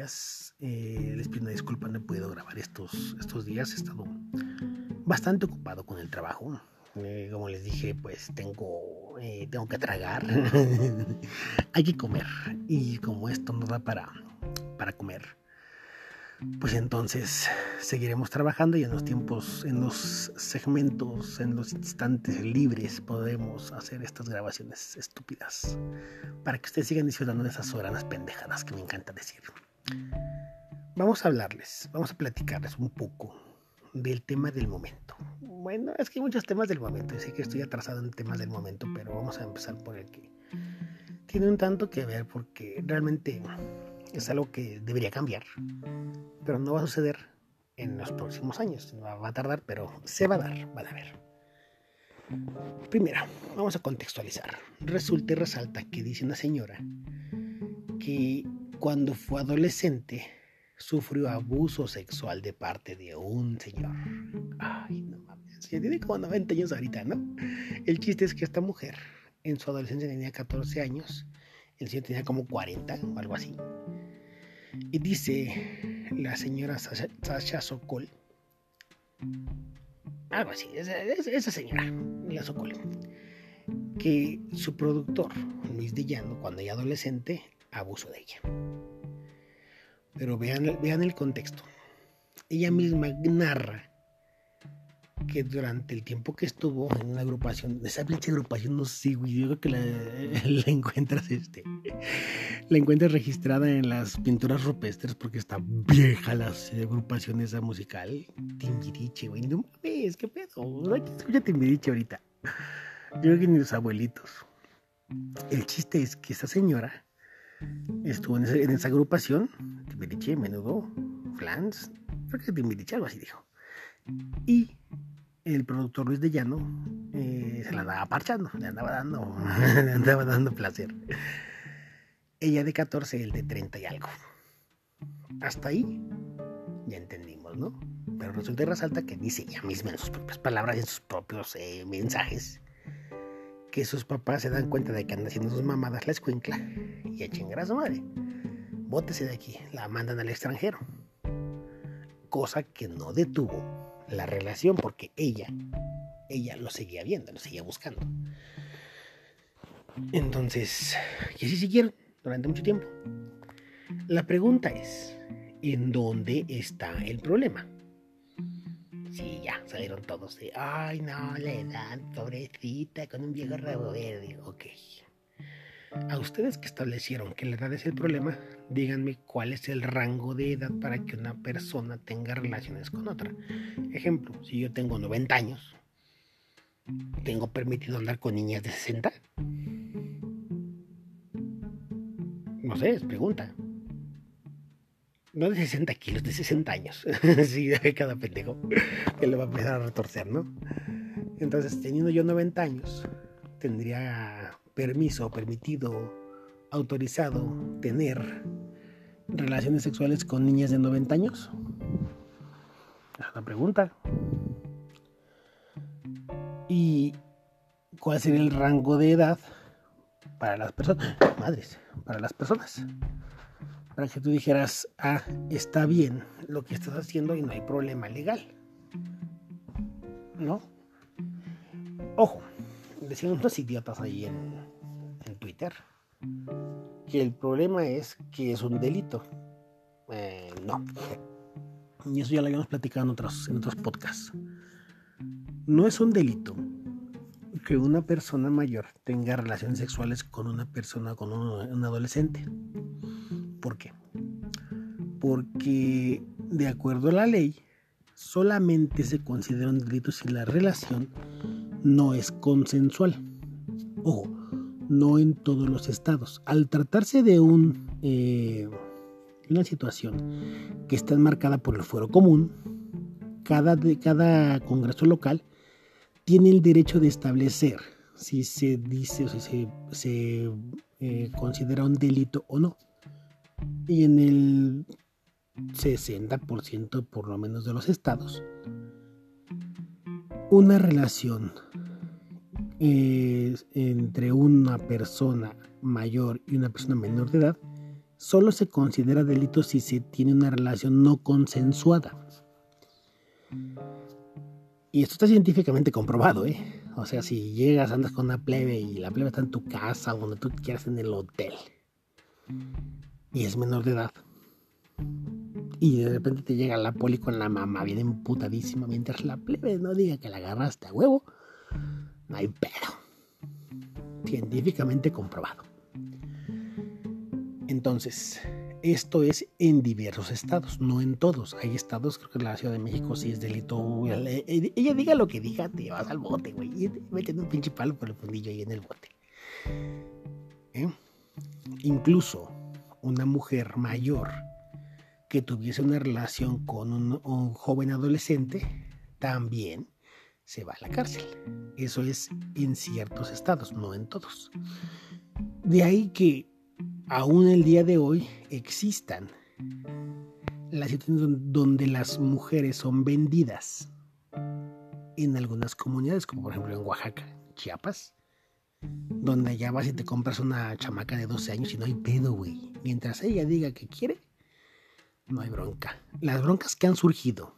días. Eh, les pido una disculpa, no he podido grabar estos, estos días. He estado bastante ocupado con el trabajo. Eh, como les dije, pues tengo, eh, tengo que tragar. Hay que comer. Y como esto no da para, para comer, pues entonces seguiremos trabajando y en los tiempos, en los segmentos, en los instantes libres podemos hacer estas grabaciones estúpidas para que ustedes sigan disfrutando de esas horas pendejadas que me encanta decir. Vamos a hablarles, vamos a platicarles un poco del tema del momento. Bueno, es que hay muchos temas del momento, y sé que estoy atrasado en temas del momento, pero vamos a empezar por el que tiene un tanto que ver porque realmente es algo que debería cambiar, pero no va a suceder en los próximos años. Va a tardar, pero se va a dar, van a ver. Primero, vamos a contextualizar. Resulta y resalta que dice una señora que cuando fue adolescente sufrió abuso sexual de parte de un señor. Ay, no mames. tiene como 90 años ahorita, ¿no? El chiste es que esta mujer en su adolescencia tenía 14 años, el señor tenía como 40 o algo así. Y dice la señora Sasha, Sokol, algo así, esa, señora, la Sokol, que su productor, Luis Dillano, cuando ella adolescente, abusó de ella. Pero vean, vean el contexto. Ella misma narra que durante el tiempo que estuvo en una agrupación, esa pinche agrupación, no sé, güey, yo creo que la, encuentras, este, la encuentras registrada en las pinturas rupestres porque está vieja la agrupación esa musical, Timbiriche, güey, no mames, qué pedo, no escuchar Timbiriche ahorita, yo creo que ni los abuelitos. El chiste es que esa señora estuvo en esa, agrupación, Timbiriche, Menudo, Flans, creo que Timbiriche, algo así dijo. Y el productor Luis de Llano eh, se la andaba parchando, le andaba dando, le andaba dando placer. Ella de 14, él de 30 y algo. Hasta ahí ya entendimos, ¿no? Pero resulta y resalta que dice ella misma en sus propias palabras, en sus propios eh, mensajes, que sus papás se dan cuenta de que andan haciendo sus mamadas la escuincla y echen a su madre. Bótese de aquí, la mandan al extranjero. Cosa que no detuvo la relación porque ella, ella lo seguía viendo, lo seguía buscando. Entonces, y así siguieron durante mucho tiempo. La pregunta es, ¿en dónde está el problema? Sí, ya salieron todos de, ay no, la edad, pobrecita, con un viejo rabo verde. Ok. A ustedes que establecieron que la edad es el problema, díganme cuál es el rango de edad para que una persona tenga relaciones con otra. Ejemplo, si yo tengo 90 años, ¿tengo permitido andar con niñas de 60? No sé, es pregunta. No de 60 kilos, de 60 años. sí, cada pendejo que le va a empezar a retorcer, ¿no? Entonces, teniendo yo 90 años, tendría permiso, permitido, autorizado tener relaciones sexuales con niñas de 90 años? Es la pregunta. ¿Y cuál sería el rango de edad para las personas? Madres, para las personas. Para que tú dijeras, ah, está bien lo que estás haciendo y no hay problema legal. ¿No? Ojo, decían unos idiotas ahí en, Twitter que el problema es que es un delito. Eh, no. Y eso ya lo habíamos platicado en otros, en otros podcasts. No es un delito que una persona mayor tenga relaciones sexuales con una persona, con un, adolescente. ¿Por qué? Porque de acuerdo a la ley, solamente se considera un delito si la relación no es consensual. Ojo, no en todos los estados. Al tratarse de eh, una situación que está enmarcada por el fuero común, cada, cada congreso local tiene el derecho de establecer si se dice o si se, eh, considera un delito o no. Y en el 60% por lo menos de los estados, una relación entre una persona mayor y una persona menor de edad solo se considera delito si se tiene una relación no consensuada. Y esto está científicamente comprobado, ¿eh? O sea, si llegas, andas con una plebe y la plebe está en tu casa o donde tú quieras en el hotel y es menor de edad y de repente te llega la poli con la mamá bien emputadísima mientras la plebe no diga que la agarraste a huevo, no hay pedo. Científicamente comprobado. Entonces, esto es en diversos estados, no en todos. Hay estados, creo que en la Ciudad de México sí es delito. Ella diga lo que diga, te vas al bote, güey. Meten un pinche palo por el fundillo ahí en el bote. ¿Eh? Incluso una mujer mayor que tuviese una relación con un, joven adolescente, también se va a la cárcel. Eso es en ciertos estados, no en todos. De ahí que aún el día de hoy existan las situaciones donde las mujeres son vendidas en algunas comunidades, como por ejemplo en Oaxaca, Chiapas, donde ya vas y te compras una chamaca de 12 años y no hay pedo, güey. Mientras ella diga que quiere, no hay bronca. Las broncas que han surgido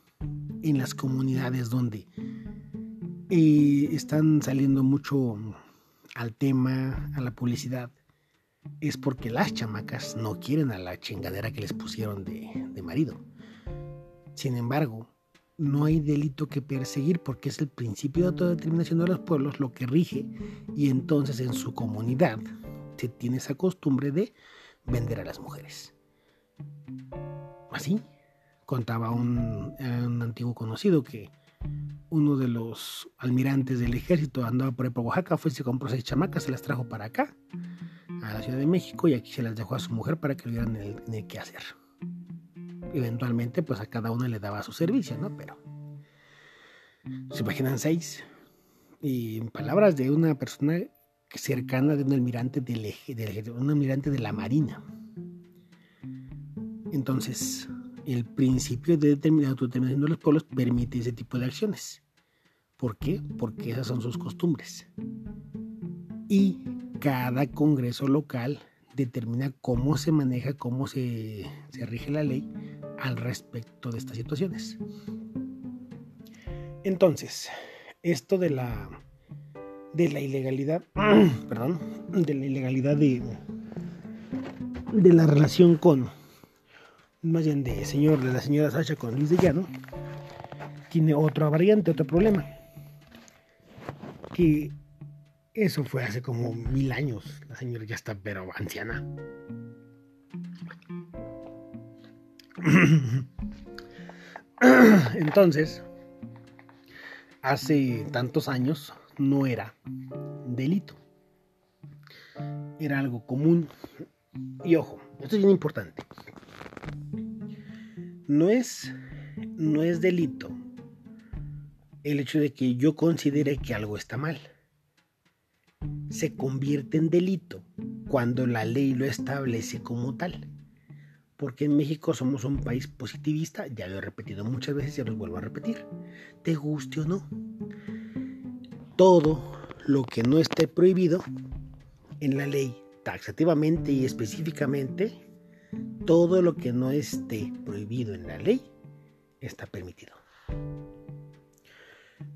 en las comunidades donde eh, están saliendo mucho al tema, a la publicidad, es porque las chamacas no quieren a la chingadera que les pusieron de, de marido. Sin embargo, no hay delito que perseguir porque es el principio de autodeterminación de los pueblos lo que rige y entonces en su comunidad se tiene esa costumbre de vender a las mujeres. Así contaba un, antiguo conocido que uno de los almirantes del ejército andaba por ahí por Oaxaca, fue y se compró seis chamacas, se las trajo para acá, a la Ciudad de México, y aquí se las dejó a su mujer para que vieran en el, qué hacer. Eventualmente, pues a cada una le daba su servicio, ¿no? Pero se imaginan seis. Y en palabras de una persona cercana de un almirante del, del un almirante de la Marina. Entonces, el principio de autodeterminación de los pueblos permite ese tipo de acciones. ¿Por qué? Porque esas son sus costumbres. Y cada congreso local determina cómo se maneja, cómo se, se rige la ley al respecto de estas situaciones. Entonces, esto de la de la ilegalidad, perdón, de la ilegalidad de de la relación con más bien de señor de la señora Sacha con Luis de Llano, tiene otra variante, otro problema. Que eso fue hace como mil años. La señora ya está pero anciana. Entonces, hace tantos años no era delito. Era algo común. Y ojo, esto es bien importante no es, no es delito el hecho de que yo considere que algo está mal. Se convierte en delito cuando la ley lo establece como tal. Porque en México somos un país positivista, ya lo he repetido muchas veces y lo vuelvo a repetir. Te guste o no. Todo lo que no esté prohibido en la ley, taxativamente y específicamente, todo lo que no esté prohibido en la ley está permitido.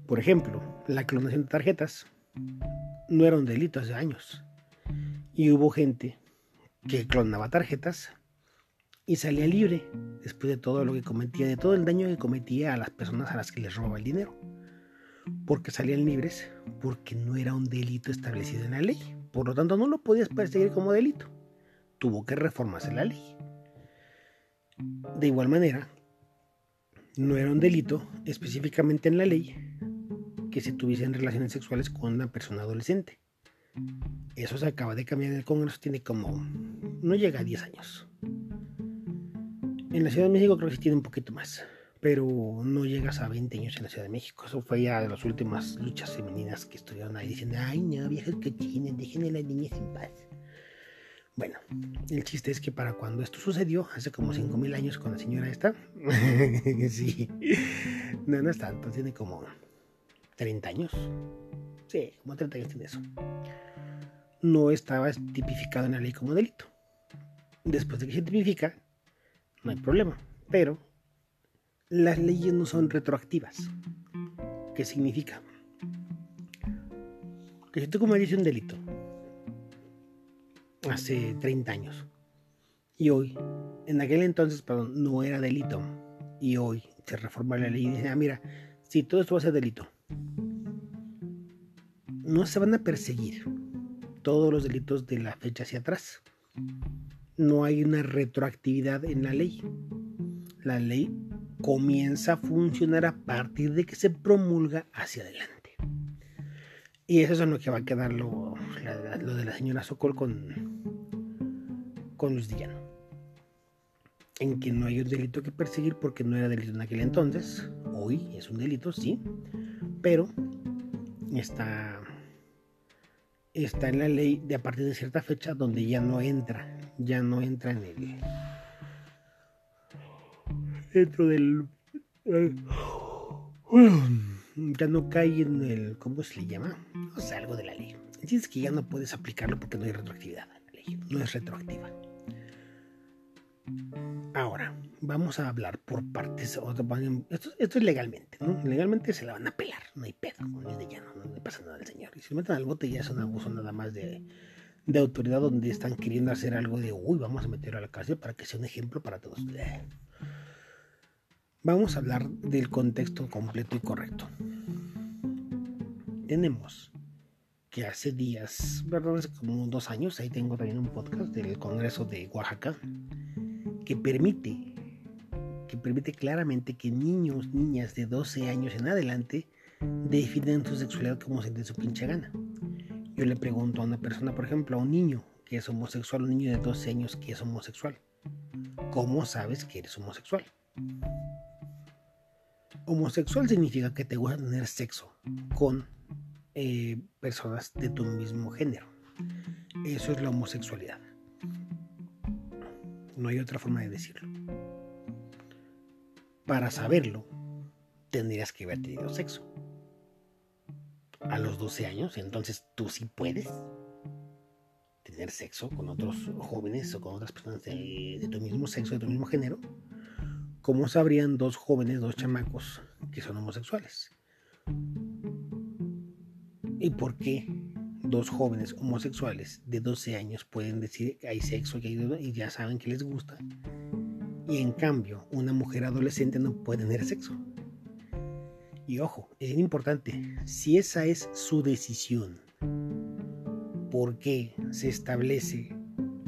Por ejemplo, la clonación de tarjetas no era un delito hace años. Y hubo gente que clonaba tarjetas y salía libre después de todo lo que cometía, de todo el daño que cometía a las personas a las que les robaba el dinero. Porque salían libres porque no era un delito establecido en la ley. Por lo tanto, no lo podías perseguir como delito. Tuvo que reformarse la ley. De igual manera, no era un delito específicamente en la ley que se tuviesen relaciones sexuales con una persona adolescente. Eso se acaba de cambiar en el Congreso, tiene como... no llega a 10 años. En la Ciudad de México creo que sí tiene un poquito más, pero no llegas a 20 años en la Ciudad de México. Eso fue ya de las últimas luchas femeninas que estuvieron ahí diciendo, ay no, viejas cochines, dejen a las niñas en paz. Bueno, el chiste es que para cuando esto sucedió, hace como 5.000 años con la señora esta, sí, no, no es tanto, tiene como 30 años. Sí, como 30 años tiene eso. No estaba tipificado en la ley como delito. después de que se tipifica, no hay problema. Pero las leyes no son retroactivas. ¿Qué significa? Que si tú cometiste un delito hace 30 años y hoy, en aquel entonces, perdón, no era delito y hoy se reforma la ley y dice, ah, mira, si todo esto va a ser delito, no se van a perseguir todos los delitos de la fecha hacia atrás. No hay una retroactividad en la ley. La ley comienza a funcionar a partir de que se promulga hacia adelante. Y eso es lo que va a quedar lo, de la señora Sokol con, con Luis Dillano. En que no hay un delito que perseguir porque no era delito en aquel entonces. Hoy es un delito, sí. Pero está está en la ley de a partir de cierta fecha donde ya no entra, ya no entra en el dentro del ya no cae en el ¿cómo se le llama? O sea, algo de la ley. Es que ya no puedes aplicarlo porque no hay retroactividad la ley, no es retroactiva. Ahora, vamos a hablar por partes. Esto, esto es legalmente, ¿no? Legalmente se la van a pelar, no hay pedo, no de no le pasa nada al señor. Y si le meten al bote ya es un abuso nada más de, de autoridad donde están queriendo hacer algo de, uy, vamos a meterlo a la cárcel para que sea un ejemplo para todos. Vamos a hablar del contexto completo y correcto. Tenemos que hace días, perdón, hace como dos años, ahí tengo también un podcast del Congreso de Oaxaca, que permite que permite claramente que niños, niñas de 12 años en adelante definen su sexualidad como se de su pinche gana. Yo le pregunto a una persona, por ejemplo, a un niño que es homosexual, un niño de 12 años que es homosexual, ¿cómo sabes que eres homosexual? Homosexual significa que te gusta tener sexo con eh, personas de tu mismo género. Eso es la homosexualidad. No hay otra forma de decirlo. Para saberlo, tendrías que haber tenido sexo. A los 12 años, entonces tú sí puedes tener sexo con otros jóvenes o con otras personas de, tu mismo sexo, de tu mismo género. ¿Cómo sabrían dos jóvenes, dos chamacos que son homosexuales? ¿Y por qué dos jóvenes homosexuales de 12 años pueden decir que hay sexo y ya saben que les gusta? Y en cambio, una mujer adolescente no puede tener sexo. Y ojo, es importante, si esa es su decisión, ¿por qué se establece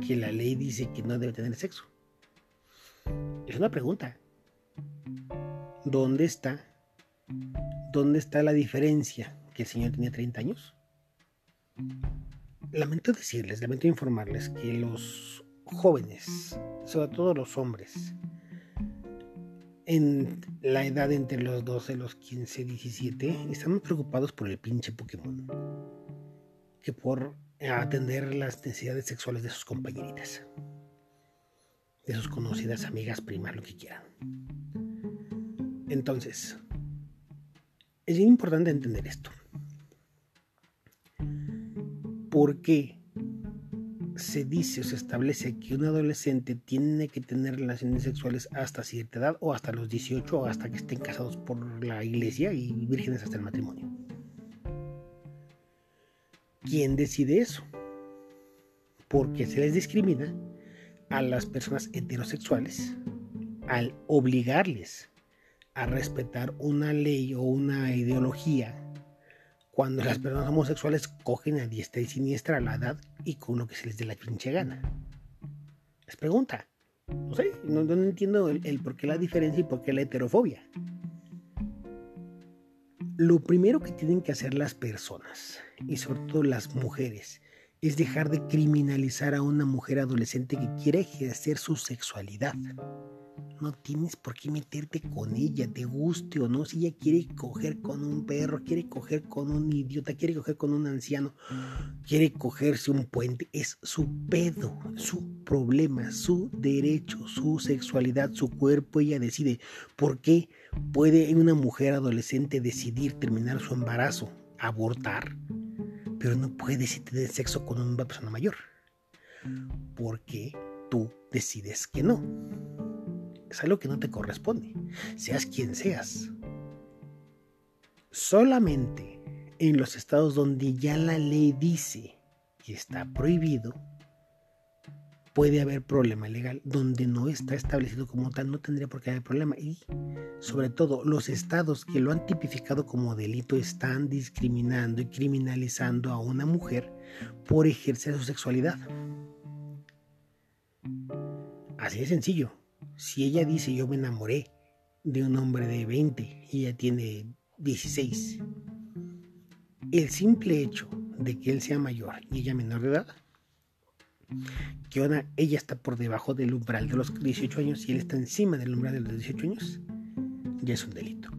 que la ley dice que no debe tener sexo? Es una pregunta. ¿Dónde está? ¿Dónde está la diferencia? ¿Que el señor tenía 30 años? Lamento decirles, lamento informarles que los jóvenes, sobre todo los hombres, en la edad entre los 12, los 15, 17, están más preocupados por el pinche Pokémon que por atender las necesidades sexuales de sus compañeritas, de sus conocidas amigas, primas, lo que quieran. Entonces, es bien importante entender esto. ¿Por qué se dice o se establece que un adolescente tiene que tener relaciones sexuales hasta cierta edad o hasta los 18 o hasta que estén casados por la iglesia y vírgenes hasta el matrimonio. ¿Quién decide eso? Porque se les discrimina a las personas heterosexuales al obligarles a respetar una ley o una ideología cuando las personas homosexuales cogen a diestra y siniestra a la edad y con lo que se les dé la pinche gana. Les pregunta. No sé, no, entiendo el, por qué la diferencia y por qué la heterofobia. Lo primero que tienen que hacer las personas, y sobre todo las mujeres, es dejar de criminalizar a una mujer adolescente que quiere ejercer su sexualidad. No tienes por qué meterte con ella, te guste o no. Si ella quiere coger con un perro, quiere coger con un idiota, quiere coger con un anciano, quiere cogerse un puente, es su pedo, su problema, su derecho, su sexualidad, su cuerpo. Ella decide por qué puede una mujer adolescente decidir terminar su embarazo, abortar, pero no puede decidir tener sexo con una persona mayor. ¿Por qué? tú decides que no. Es algo que no te corresponde, seas quien seas. Solamente en los estados donde ya la ley dice que está prohibido, puede haber problema legal. Donde no está establecido como tal, no tendría por qué haber problema. Y sobre todo, los estados que lo han tipificado como delito están discriminando y criminalizando a una mujer por ejercer su sexualidad. Así de sencillo. Si ella dice yo me enamoré de un hombre de 20 y ella tiene 16, el simple hecho de que él sea mayor y ella menor de edad, que ahora ella está por debajo del umbral de los 18 años y él está encima del umbral de los 18 años, ya es un delito.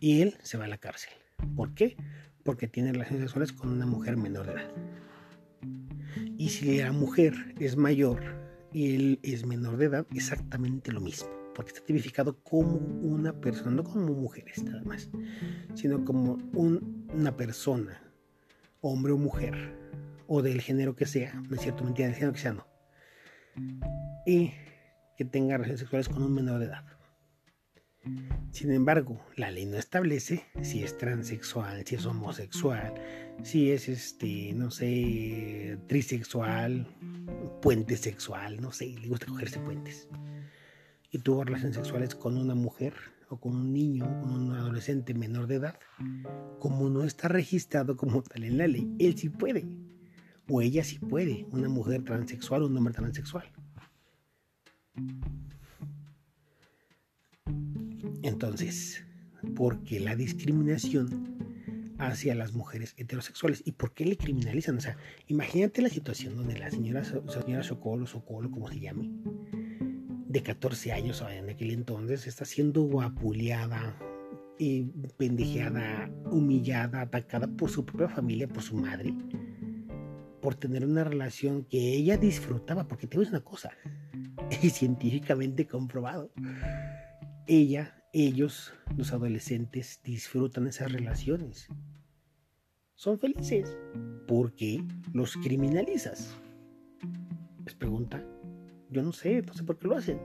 Y él se va a la cárcel. ¿Por qué? Porque tiene relaciones sexuales con una mujer menor de edad. Y si la mujer es mayor él es menor de edad, exactamente lo mismo. Porque está tipificado como una persona, no como mujeres nada más, sino como una persona, hombre o mujer, o del género que sea, no es cierto, mentira, del género que sea, no. Y que tenga relaciones sexuales con un menor de edad. Sin embargo, la ley no establece si es transexual, si es homosexual, si es este, no sé, trisexual, puente sexual, no sé, le gusta cogerse puentes. Y tuvo relaciones sexuales con una mujer o con un niño, con un adolescente menor de edad, como no está registrado como tal en la ley, él sí puede. O ella sí puede, una mujer transexual o un hombre transexual. Entonces, ¿por qué la discriminación hacia las mujeres heterosexuales? ¿Y por qué le criminalizan? O sea, imagínate la situación donde la señora, señora Socolo, Socolo, como se llame, de 14 años en aquel entonces, está siendo guapuleada, y pendejeada, humillada, atacada por su propia familia, por su madre, por tener una relación que ella disfrutaba, porque te una cosa, es científicamente comprobado. Ella ellos, los adolescentes, disfrutan esas relaciones. Son felices. ¿Por qué los criminalizas? Les pregunta. Yo no sé, no sé por qué lo hacen.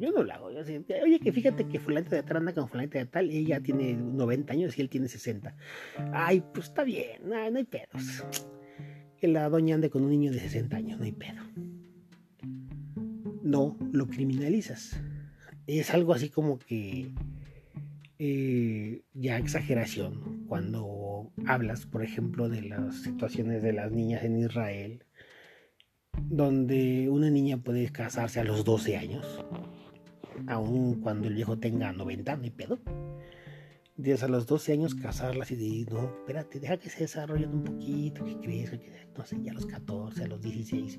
Yo no lo hago. Oye, que fíjate que fulanita de tal anda con fulanita de tal, ella tiene 90 años y él tiene 60. Ay, pues está bien, no, no hay pedos. Que la doña ande con un niño de 60 años, no hay pedo. No lo criminalizas es algo así como que eh, ya exageración cuando hablas, por ejemplo, de las situaciones de las niñas en Israel, donde una niña puede casarse a los 12 años, aun cuando el viejo tenga 90, no hay pedo. Desde a los 12 años casarlas y decir, no, espérate, deja que se desarrollen un poquito, que crezca, que no sé, ya a los 14, a los 16.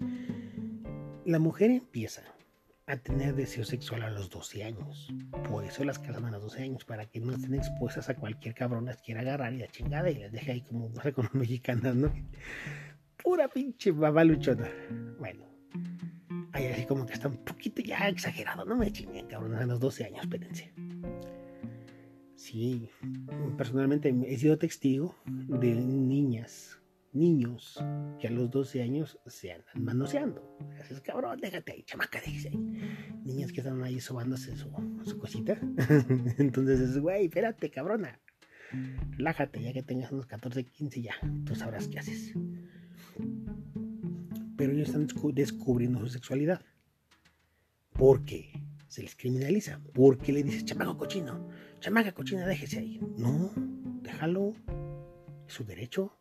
La mujer empieza a tener deseo sexual a los 12 años. Por eso las casan a los 12 años, para que no estén expuestas a cualquier cabrón las quiera agarrar y la chingada y las deje ahí como pasa con las mexicanas, ¿no? Pura pinche babaluchona. Bueno, ahí así como que está un poquito ya exagerado, no me chinguen, cabrón, a los 12 años, espérense. Sí, personalmente he sido testigo de niñas niños que a los 12 años se andan manoseando. Dices, cabrón, déjate ahí, chamaca, ahí. Niñas que están ahí sobándose su, su cosita. Entonces es, güey, espérate, cabrona. Relájate, ya que tengas unos 14, 15, ya, tú sabrás qué haces. Pero ellos están descubriendo su sexualidad. ¿Por qué? Se les criminaliza. ¿Por qué le dices, chamaco cochino? Chamaca cochina, déjese ahí. No, déjalo. Es su derecho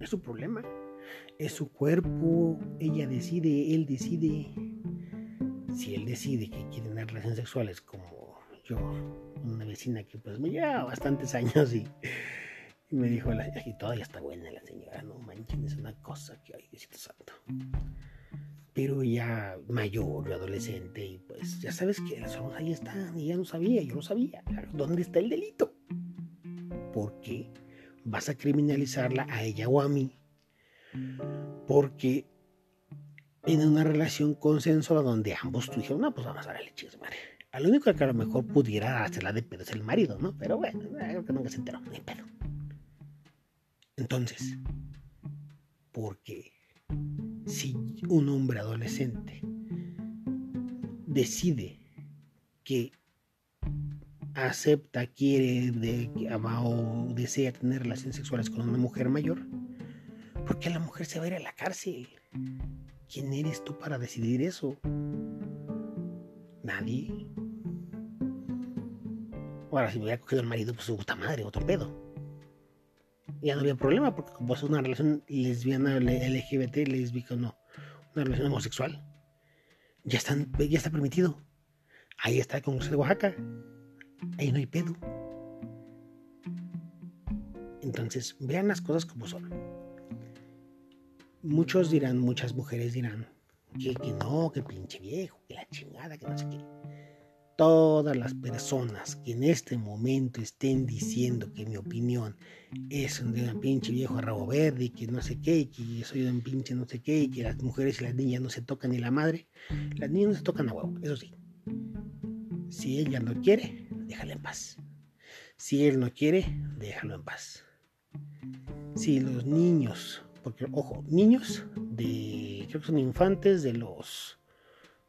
es su problema. Es su cuerpo. Ella decide, él decide. Si él decide que quiere tener relaciones sexuales como yo, una vecina que pues me lleva bastantes años y, me dijo, y todavía está buena la señora, no manchen, es una cosa que hay, Diosito Santo. Pero ya mayor, adolescente, y pues ya sabes que las ojos ahí están, y ya no sabía, yo lo sabía. ¿Dónde está el delito? ¿Por qué? Vas a criminalizarla a ella o a mí porque en una relación consensuada donde ambos tú dijeron, no, pues vamos a darle madre. A lo único que a lo mejor pudiera hacerla de pedo es el marido, ¿no? Pero bueno, creo que nunca se enteró, ni pedo. Entonces, porque si un hombre adolescente decide que acepta, quiere de, o desea tener relaciones sexuales con una mujer mayor, ¿por qué la mujer se va a ir a la cárcel? ¿Quién eres tú para decidir eso? Nadie. Ahora, si me hubiera cogido el marido, pues su puta madre, otro pedo. Ya no había problema, porque como es una relación lesbiana, LGBT, lésbica, no, una relación homosexual, ya, están, ya está permitido. Ahí está con de Oaxaca. Ahí no hay pedo. Entonces, vean las cosas como son. Muchos dirán, muchas mujeres dirán, que, que no, que pinche viejo, que la chingada, que no sé qué. Todas las personas que en este momento estén diciendo que mi opinión es de un pinche viejo rabo verde y que no sé qué, y que soy un pinche no sé qué, y que las mujeres y las niñas no se tocan ni la madre, las niñas no se tocan a huevo, eso sí. Si ella no quiere, déjala en paz. Si él no quiere, déjalo en paz. Si los niños, porque ojo, niños de, creo que son infantes de los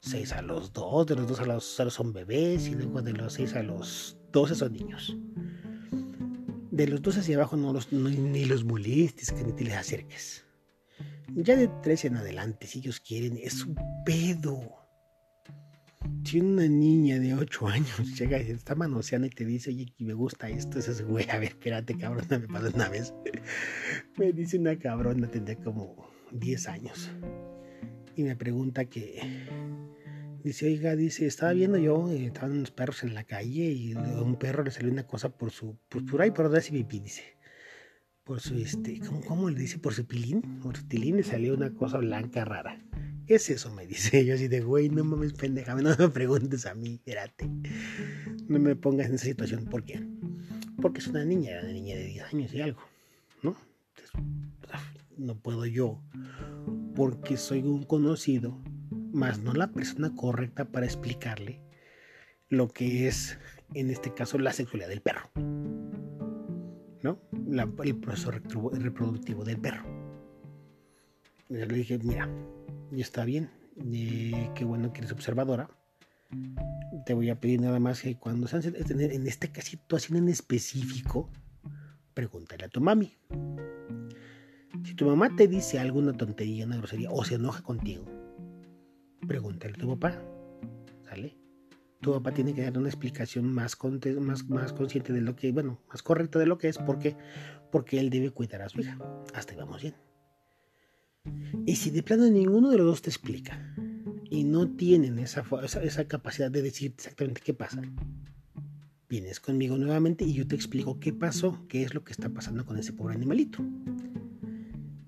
6 a los 2, de los 2 a los 0 son bebés y luego de los 6 a los 12 son niños. De los 2 hacia abajo no los, ni los molestes, que ni te les acerques. Ya de 13 en adelante, si ellos quieren, es un pedo. Si una niña de 8 años llega y se está manoseando y te dice, oye, me gusta esto, es güey, a ver, espérate, cabrona, me pasó una vez. me dice una cabrona, tendría como 10 años. Y me pregunta que, dice, oiga, dice, estaba viendo yo, eh, estaban unos perros en la calle y a un perro le salió una cosa por su, pues por ahí, por donde hace pipí, dice. Por su, este, ¿cómo, ¿cómo le dice? Por su pilín. Por su pilín le salió una cosa blanca rara. ¿Qué es eso? Me dice yo así de, güey, no mames, pendeja, no me preguntes a mí, espérate. No me pongas en esa situación. ¿Por qué? Porque es una niña, una niña de 10 años y algo, ¿no? no puedo yo, porque soy un conocido, más no la persona correcta para explicarle lo que es, en este caso, la sexualidad del perro. ¿No? el proceso reproductivo del perro. le dije, mira, y está bien, qué bueno que eres observadora. Te voy a pedir nada más que cuando sean en esta situación en específico, pregúntale a tu mami. Si tu mamá te dice alguna tontería, una grosería, o se enoja contigo, pregúntale a tu papá. ¿Sale? Tu papá tiene que dar una explicación más, más, más consciente de lo que, bueno, más correcta de lo que es, porque, porque él debe cuidar a su hija. Hasta ahí vamos bien. Y si de plano ninguno de los dos te explica y no tienen esa, esa, capacidad de decir exactamente qué pasa, vienes conmigo nuevamente y yo te explico qué pasó, qué es lo que está pasando con ese pobre animalito.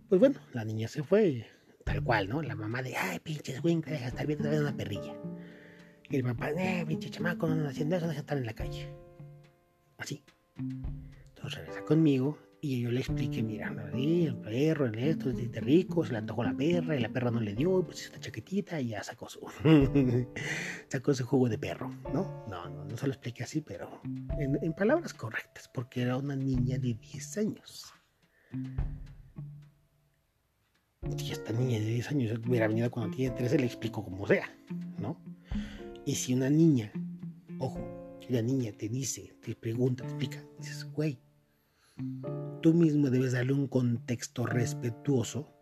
Pues bueno, la niña se fue, tal cual, ¿no? La mamá de, ay, pinches güey, deja de estar viendo una perrilla. Y el papá, eh, pinche chamaco, no haciendo eso, de estar en la calle. Así. Entonces regresa conmigo y yo le expliqué, mira, el perro, en esto, es de rico, se le antojó la perra y la perra no le dio, pues esta chaquetita y ya sacó su, sacó su jugo de perro, ¿no? No, no, no se lo expliqué así, pero en, palabras correctas, porque era una niña de 10 años. Si esta niña de 10 años hubiera venido cuando tiene 13, le explico como sea, ¿no? Y si una niña, ojo, si una niña te dice, te pregunta, te explica, dices, güey, Tú mismo debes darle un contexto respetuoso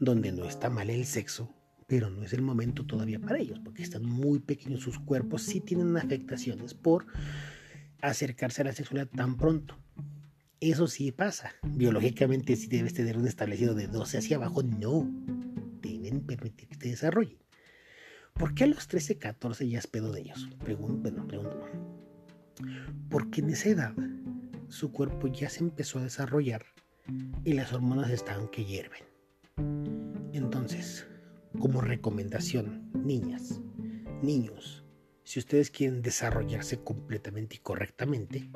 donde no está mal el sexo, pero no es el momento todavía para ellos, porque están muy pequeños sus cuerpos, sí tienen afectaciones por acercarse a la sexualidad tan pronto. Eso sí pasa. Biológicamente sí debes tener un establecido de 12 hacia abajo. No. Deben permitir que te desarrolle. ¿Por qué a los 13, 14 ya es pedo de ellos? Pregunto, bueno, pregunto. Porque en esa edad su cuerpo ya se empezó a desarrollar y las hormonas están que hierven. Entonces, como recomendación, niñas, niños, si ustedes quieren desarrollarse completamente y correctamente,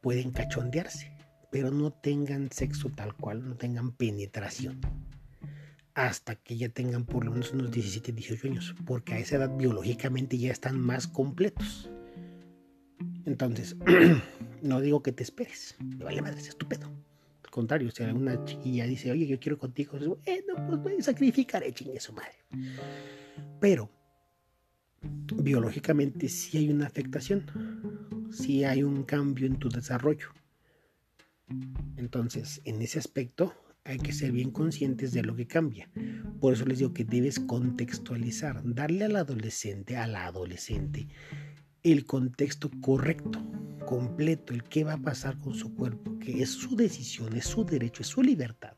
pueden cachondearse, pero no tengan sexo tal cual, no tengan penetración. Hasta que ya tengan por lo menos unos 17, 18 años, porque a esa edad biológicamente ya están más completos. Entonces, no digo que te esperes. Me vale madre, es estúpido. Al contrario, si alguna chiquilla dice, oye, yo quiero contigo, bueno, pues voy a sacrificar, chingue su madre. Pero biológicamente sí hay una afectación, sí hay un cambio en tu desarrollo. Entonces, en ese aspecto hay que ser bien conscientes de lo que cambia. Por eso les digo que debes contextualizar, darle al adolescente, a la adolescente, el contexto correcto, completo, el qué va a pasar con su cuerpo, que es su decisión, es su derecho, es su libertad.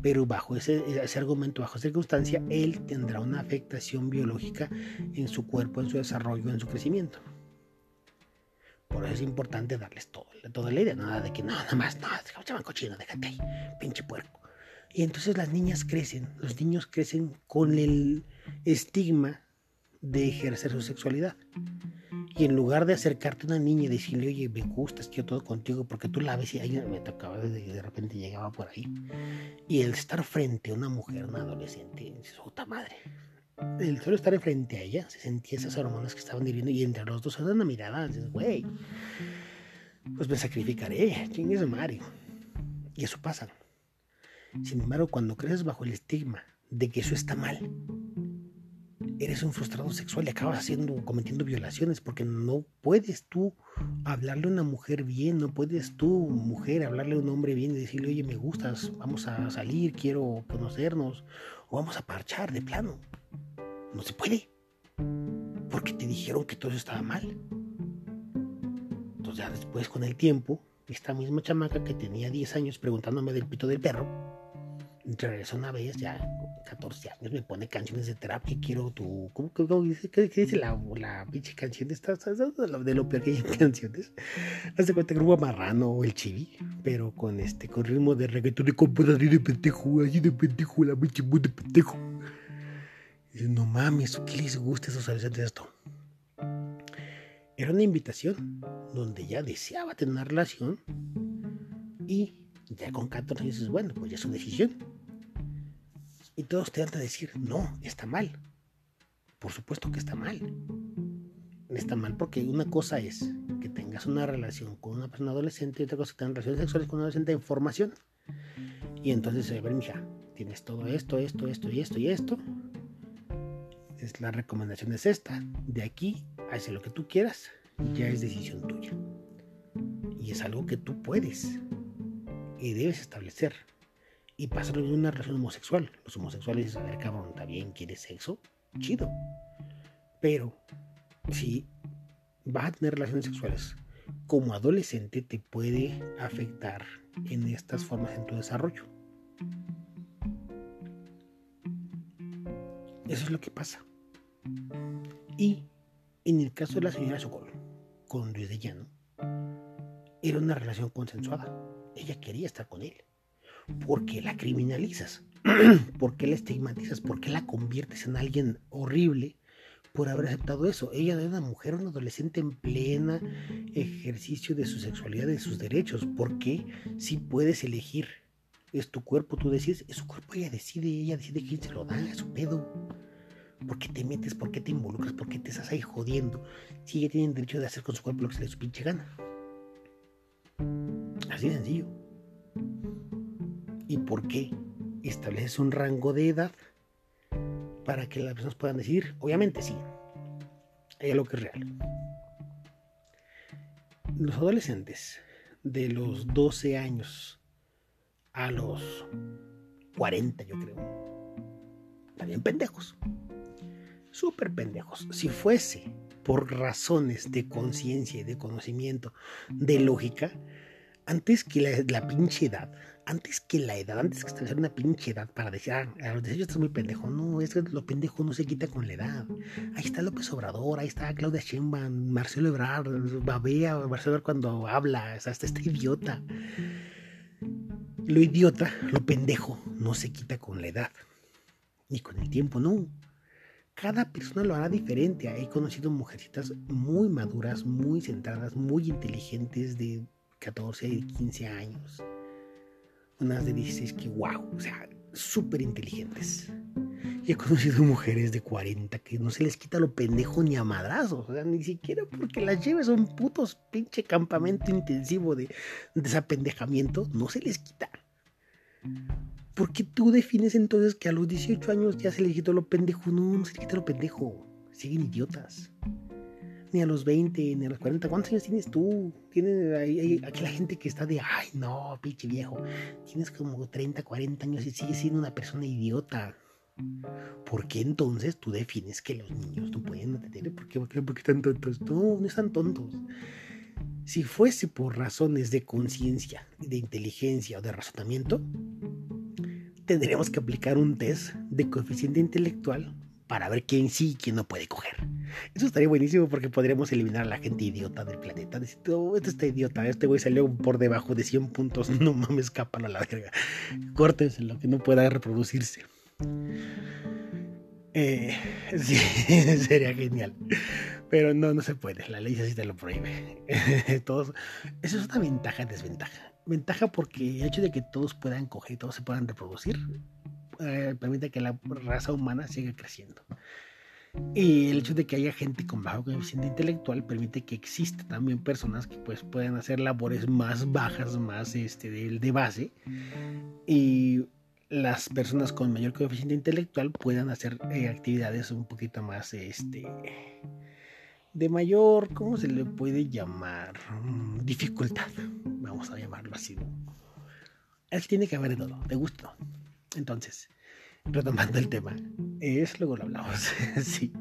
Pero bajo ese, argumento, bajo esa circunstancia, él tendrá una afectación biológica en su cuerpo, en su desarrollo, en su crecimiento. Por eso es importante darles todo, toda la idea, nada de que no, nada más, no, llaman cochino, déjate ahí, pinche puerco. Y entonces las niñas crecen, los niños crecen con el estigma de ejercer su sexualidad. Y en lugar de acercarte a una niña y decirle, oye, me gustas, quiero todo contigo, porque tú la ves y ahí me tocaba, de, repente llegaba por ahí. Y el estar frente a una mujer, una adolescente, su puta madre. El solo estar frente a ella, se sentía esas hormonas que estaban hirviendo y entre los dos se dan una mirada, dices, güey, pues me sacrificaré, chingue Mario. Y eso pasa. Sin embargo, cuando creces bajo el estigma de que eso está mal, eres un frustrado sexual y acabas haciendo, cometiendo violaciones porque no puedes tú hablarle a una mujer bien, no puedes tú, mujer, hablarle a un hombre bien y decirle, oye, me gustas, vamos a salir, quiero conocernos, o vamos a parchar de plano. No se puede, porque te dijeron que todo eso estaba mal. Entonces ya después con el tiempo, esta misma chamaca que tenía 10 años preguntándome del pito del perro, regresó una vez ya 14 años, me pone canciones de trap que quiero tu. ¿Cómo, cómo dice? ¿Qué, dice la, la pinche canción de estas? De lo peor que hay en canciones. Hace cuenta que grupo marrano o el chibi, pero con este, con ritmo de reggaetón de compas así de pendejo, así de pendejo, la pinche de pendejo. No mames, ¿qué les gusta a esos adolescentes esto? Era una invitación donde ya deseaba tener una relación y ya con 14 dices, bueno, pues ya es su decisión y todos te dan a decir, no, está mal. Por supuesto que está mal. Está mal porque una cosa es que tengas una relación con una persona adolescente y otra cosa es que tengas relaciones sexuales con un adolescente en formación. Y entonces, a ver, mija, tienes todo esto, esto, esto y esto y esto. La recomendación es esta. De aquí, hace lo que tú quieras, ya es decisión tuya. Y es algo que tú puedes y debes establecer y pasarlo de una relación homosexual. Los homosexuales dicen, a ver, cabrón, está bien, quieres sexo, chido. Pero si vas a tener relaciones sexuales como adolescente, te puede afectar en estas formas en tu desarrollo. Eso es lo que pasa. Y en el caso de la señora Sokol, con Luis de Llano, era una relación consensuada. Ella quería estar con él. ¿por qué la criminalizas? ¿Por qué la estigmatizas? ¿Por qué la conviertes en alguien horrible por haber aceptado eso? Ella era una mujer, una adolescente en plena ejercicio de su sexualidad, de sus derechos. ¿Por qué si puedes elegir? Es tu cuerpo, tú decides, es su cuerpo, ella decide, ella decide quién se lo da, es su pedo. ¿Por qué te metes? ¿Por qué te involucras? ¿Por qué te estás ahí jodiendo? Si ella tiene derecho de hacer con su cuerpo lo que se le su pinche gana. Así de sencillo. ¿Y por qué? Estableces un rango de edad para que las personas puedan decidir. Obviamente sí, hay algo que es real. Los adolescentes de los 12 años a los 40, yo creo, también pendejos. Súper pendejos. Si fuese por razones de conciencia y de conocimiento, de lógica, antes que la, pinche edad, antes que la edad, antes que establecer una pinche edad para decir, ah, a los 18 estás muy pendejo. No, es que lo pendejo no se quita con la edad. Ahí está López Obrador, ahí está Claudia Sheinbaum, Marcelo Ebrard, babea Marcelo Ebrard cuando habla, hasta este idiota. Lo idiota, lo pendejo, no se quita con la edad. Ni con el tiempo, no. Cada persona lo hará diferente. He conocido mujercitas muy maduras, muy centradas, muy inteligentes de 14 y 15 años unas de 16 que, wow, o sea, súper inteligentes. Y he conocido mujeres de 40 que no se les quita lo pendejo ni a madrazos, o sea, ni siquiera porque las lleves a un putos pinche campamento intensivo de, desapendejamiento, no se les quita. ¿Por qué tú defines entonces que a los 18 años ya se les quitó lo pendejo? No, no se les quita lo pendejo. siguen idiotas. Ni a los 20, ni a los 40. ¿Cuántos años tienes tú? Tienes aquí la gente que está de, ay, no, pinche viejo. Tienes como 30, 40 años y sigues siendo una persona idiota. ¿Por qué entonces tú defines que los niños no pueden atender? ¿Por qué? ¿Por qué? Porque están tontos. No, no están tontos. Si fuese por razones de conciencia, de inteligencia o de razonamiento, tendríamos que aplicar un test de coeficiente intelectual para ver quién sí y quién no puede coger. Eso estaría buenísimo porque podríamos eliminar a la gente idiota del planeta. Decir, oh, este está idiota, este güey salió por debajo de 100 puntos, no mames, escapan a la verga. Córtense lo que no pueda reproducirse. Eh, sí, sería genial. Pero no, no se puede. La ley así te lo prohíbe. todos, eso es una ventaja desventaja. Ventaja porque el hecho de que todos puedan coger todos se puedan reproducir eh, permite que la raza humana siga creciendo. Y el hecho de que haya gente con bajo coeficiente intelectual permite que exista también personas que pues puedan hacer labores más bajas, más este, de, de base. Y las personas con mayor coeficiente intelectual puedan hacer eh, actividades un poquito más este de mayor, ¿cómo se le puede llamar? Mm, dificultad, vamos a llamarlo así. Es tiene que haber de todo, de gusto. Entonces, retomando el tema, es luego lo hablamos. sí.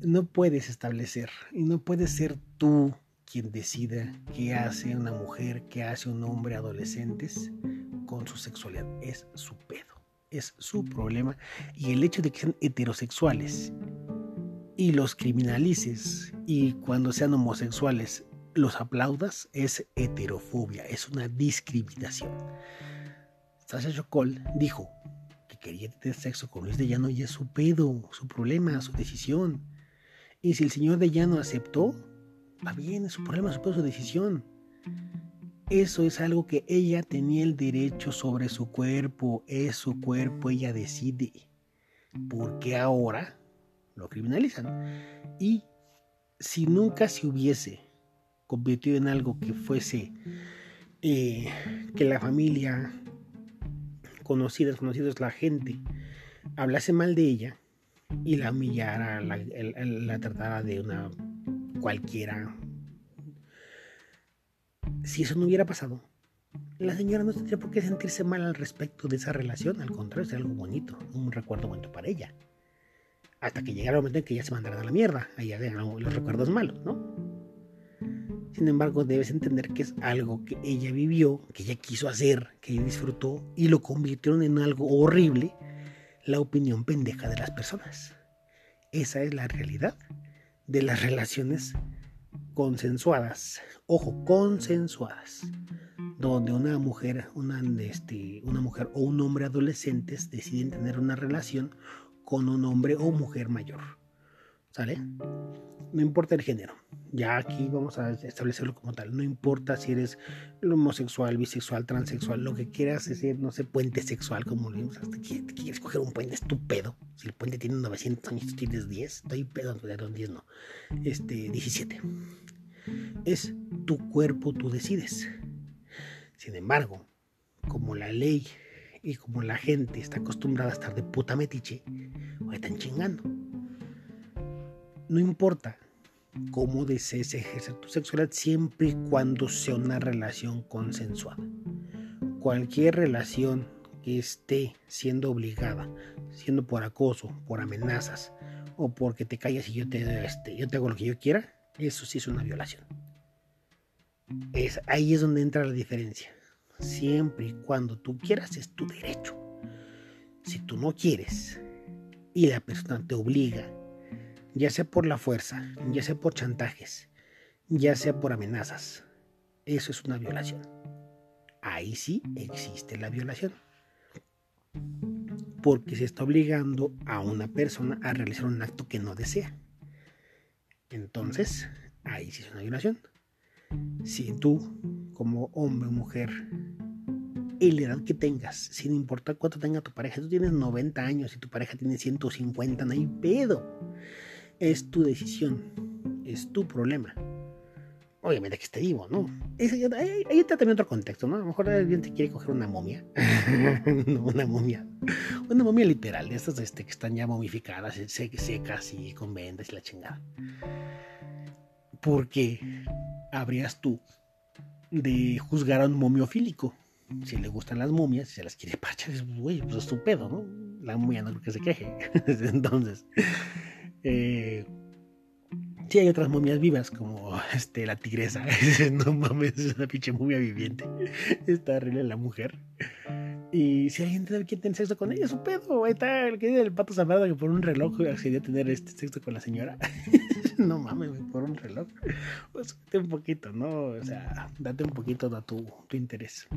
No puedes establecer y no puedes ser tú quien decida qué hace una mujer, qué hace un hombre adolescentes con su sexualidad. Es su pedo, es su problema. Y el hecho de que sean heterosexuales y los criminalices y cuando sean homosexuales los aplaudas es heterofobia, es una discriminación. Sasha Chocol dijo que quería tener sexo con Luis de Llano y es su pedo, su problema, su decisión. Y si el señor de Llano aceptó, va bien, es su problema, su pedo, su decisión. Eso es algo que ella tenía el derecho sobre su cuerpo, es su cuerpo, ella decide. Porque ahora lo criminalizan. Y si nunca se hubiese convertido en algo que fuese eh, que la familia, conocidas, conocidos, la gente, hablase mal de ella y la humillara, la, la tratara de una cualquiera. Si eso no hubiera pasado, la señora no tendría por qué sentirse mal al respecto de esa relación, al contrario, es algo bonito, un recuerdo bonito para ella hasta que llegara el momento en que ya se mandaran a la mierda, ahí ya los recuerdos malos, ¿no? Sin embargo, debes entender que es algo que ella vivió, que ella quiso hacer, que ella disfrutó y lo convirtieron en algo horrible, la opinión pendeja de las personas. Esa es la realidad de las relaciones consensuadas, ojo, consensuadas, donde una mujer, una, este, una mujer o un hombre adolescentes deciden tener una relación con un hombre o mujer mayor. ¿Sale? No importa el género. Ya aquí vamos a establecerlo como tal. No importa si eres homosexual, bisexual, transexual, lo que quieras decir, no sé, puente sexual, como vimos. Hasta que quieres coger un puente estúpido. Si el puente tiene 900 años, tú tienes 10. Estoy pedo, 10 no. Este, 17. Es tu cuerpo, tú decides. Sin embargo, como la ley y como la gente está acostumbrada a estar de puta metiche, o están chingando. No importa cómo desees ejercer tu sexualidad siempre y cuando sea una relación consensuada. Cualquier relación que esté siendo obligada, siendo por acoso, por amenazas o porque te callas y yo te, este, yo te hago lo que yo quiera, eso sí es una violación. Es, ahí es donde entra la diferencia siempre y cuando tú quieras es tu derecho. Si tú no quieres y la persona te obliga, ya sea por la fuerza, ya sea por chantajes, ya sea por amenazas, eso es una violación. Ahí sí existe la violación. Porque se está obligando a una persona a realizar un acto que no desea. Entonces, ahí sí es una violación. Si tú, como hombre o mujer, y la edad que tengas, sin importar cuánto tenga tu pareja, tú tienes 90 años y tu pareja tiene 150, no hay pedo. Es tu decisión, es tu problema. obviamente que esté vivo, ¿no? ahí, está también otro contexto, ¿no? A lo mejor alguien te quiere coger una momia. no, una momia. Una momia literal, de estas este, que están ya momificadas, secas y con vendas y la chingada. Porque habrías tú de juzgar a un momiofílico? Si le gustan las momias, si se las quiere parchar, güey, pues es tu pedo, ¿no? La momia no creo que se queje. Entonces, eh, hay otras momias vivas, como este, la tigresa. no mames, es una pinche momia viviente. Está horrible la mujer. Y si alguien quiere tener sexo con ella, es un pedo. Está el que el pato Zambrano que por un reloj accedió a tener este sexo con la señora. no mames, por un reloj. Pues un poquito, ¿no? O sea, date un poquito de tu, tu interés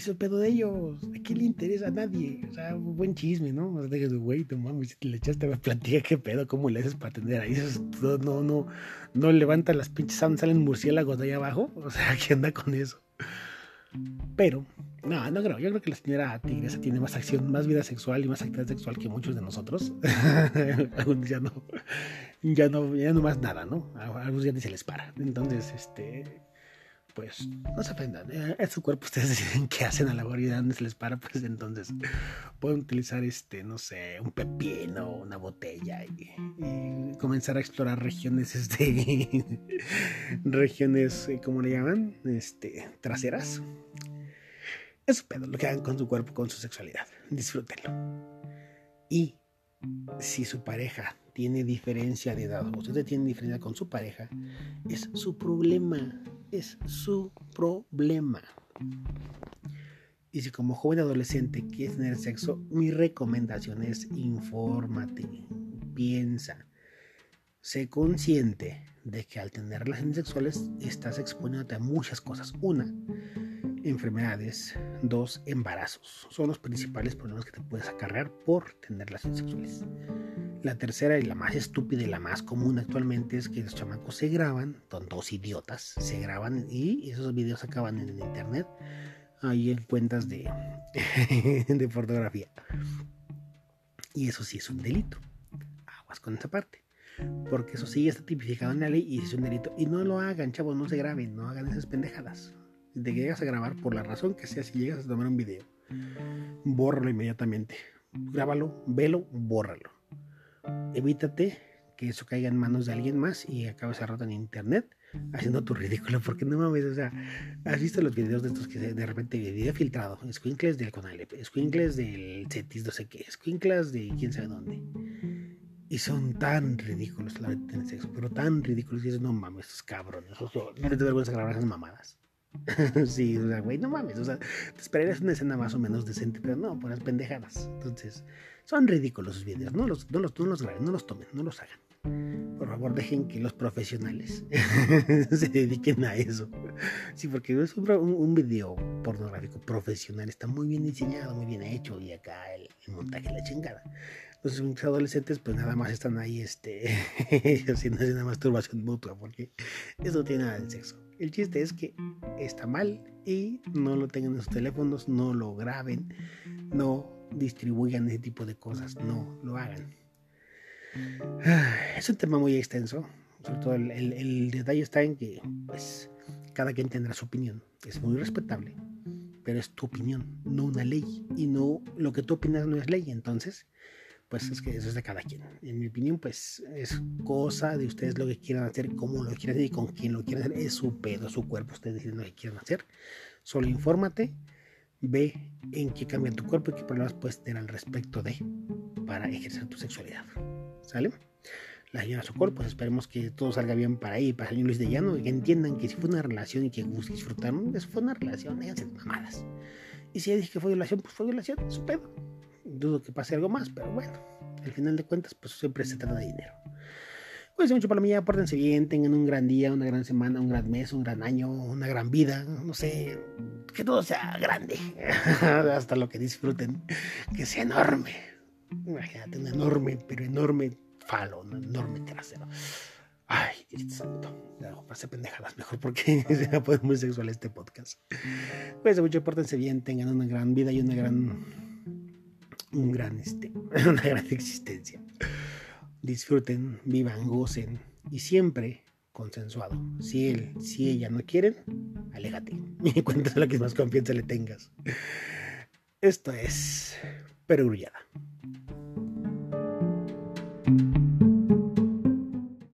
es el pedo de ellos. ¿A quién le interesa a nadie? O sea, buen chisme, ¿no? O sea, güey, tu mami, si te le echaste a platica qué pedo, cómo le haces para atender ahí. No, no, no, no levanta las pinches, salen murciélagos de ahí abajo. O sea, ¿qué anda con eso? Pero, no, no creo. Yo creo que la señora tigresa tiene más acción, más vida sexual y más actividad sexual que muchos de nosotros. ya no, ya no, ya no más nada, ¿no? A algunos ya ni se les para. Entonces, este pues no se ofendan. Eh, es su cuerpo, ustedes deciden qué hacen a la hora y dónde se les para, pues entonces pueden utilizar este, no sé, un pepino, una botella y, comenzar a explorar regiones, este, regiones, eh, ¿cómo le llaman? Este, traseras. Es pedo lo que hagan con su cuerpo, con su sexualidad. Disfrútenlo. Y si su pareja tiene diferencia de edad, o usted tiene diferencia con su pareja, es su problema, es su problema. Y si como joven adolescente quieres tener sexo, mi recomendación es infórmate, piensa, sé consciente de que al tener relaciones sexuales estás exponiéndote a muchas cosas. Una, enfermedades, dos, embarazos. Son los principales problemas que te puedes acarrear por tener relaciones sexuales. La tercera y la más estúpida y la más común actualmente es que los chamacos se graban, son dos idiotas, se graban y esos videos acaban en internet, ahí en cuentas de, de fotografía. Y eso sí es un delito. Aguas con esa parte. Porque eso sí está tipificado en la ley y es un delito. Y no lo hagan, chavos, no se graben, no hagan esas pendejadas de que llegas a grabar, por la razón que sea, si llegas a tomar un video, bórralo inmediatamente. Grábalo, velo, bórralo. Evítate que eso caiga en manos de alguien más y acabe ese rato en internet haciendo tu ridículo, porque no mames, o sea, has visto los videos de estos que de repente video filtrado, squinkles del Conalep, squinkles del Cetis, no sé qué, squinkles de quién sabe dónde. Y son tan ridículos la de tener sexo, pero tan ridículos. Y dices, no mames, cabrones, no te vergüenza grabar esas mamadas. sí, o sea, güey, no mames, o sea, te esperarías una escena más o menos decente, pero no, por las pendejadas. Entonces, son ridículos sus videos, no los, no los, no los graben, no los tomen, no los hagan. Por favor, dejen que los profesionales se dediquen a eso. Sí, porque es un, un, video pornográfico profesional, está muy bien diseñado, muy bien hecho, y acá el, el montaje, la chingada los adolescentes pues nada más están ahí este haciendo una masturbación mutua porque eso no tiene nada de sexo. El chiste es que está mal y no lo tengan en sus teléfonos, no lo graben, no distribuyan ese tipo de cosas, no lo hagan. Es un tema muy extenso, sobre todo el, el detalle está en que pues cada quien tendrá su opinión, es muy respetable, pero es tu opinión, no una ley y no lo que tú opinas no es ley, entonces pues es que eso es de cada quien. En mi opinión, pues es cosa de ustedes lo que quieran hacer, cómo lo quieran hacer y con quién lo quieran hacer. Es su pedo, su cuerpo, ustedes deciden lo que quieran hacer. Solo infórmate, ve en qué cambia tu cuerpo y qué problemas puedes tener al respecto de para ejercer tu sexualidad. ¿Sale? La señora Socol, pues esperemos que todo salga bien para ahí, para el señor Luis de Llano, y que entiendan que si fue una relación y que disfrutaron, eso fue una relación, déjense mamadas. Y si ella dije que fue violación, pues fue violación, su pedo dudo que pase algo más, pero bueno, al final de cuentas, pues siempre se trata de dinero. Cuídense mucho para mí, pórtense bien, tengan un gran día, una gran semana, un gran mes, un gran año, una gran vida, no sé, que todo sea grande, hasta lo que disfruten, que sea enorme. Imagínate, un enorme, pero enorme falo, un enorme trasero. Ay, Dios santo. Ya, pasé pendejadas mejor porque se va a poner muy sexual este podcast. Cuídense mucho, pórtense bien, tengan una gran vida y una gran un gran, este, una gran existencia. Disfruten, vivan, gocen y siempre consensuado. Si él, si ella no quieren, aléjate. Y cuéntaselo a la que más confianza le tengas. Esto es Perugrullada.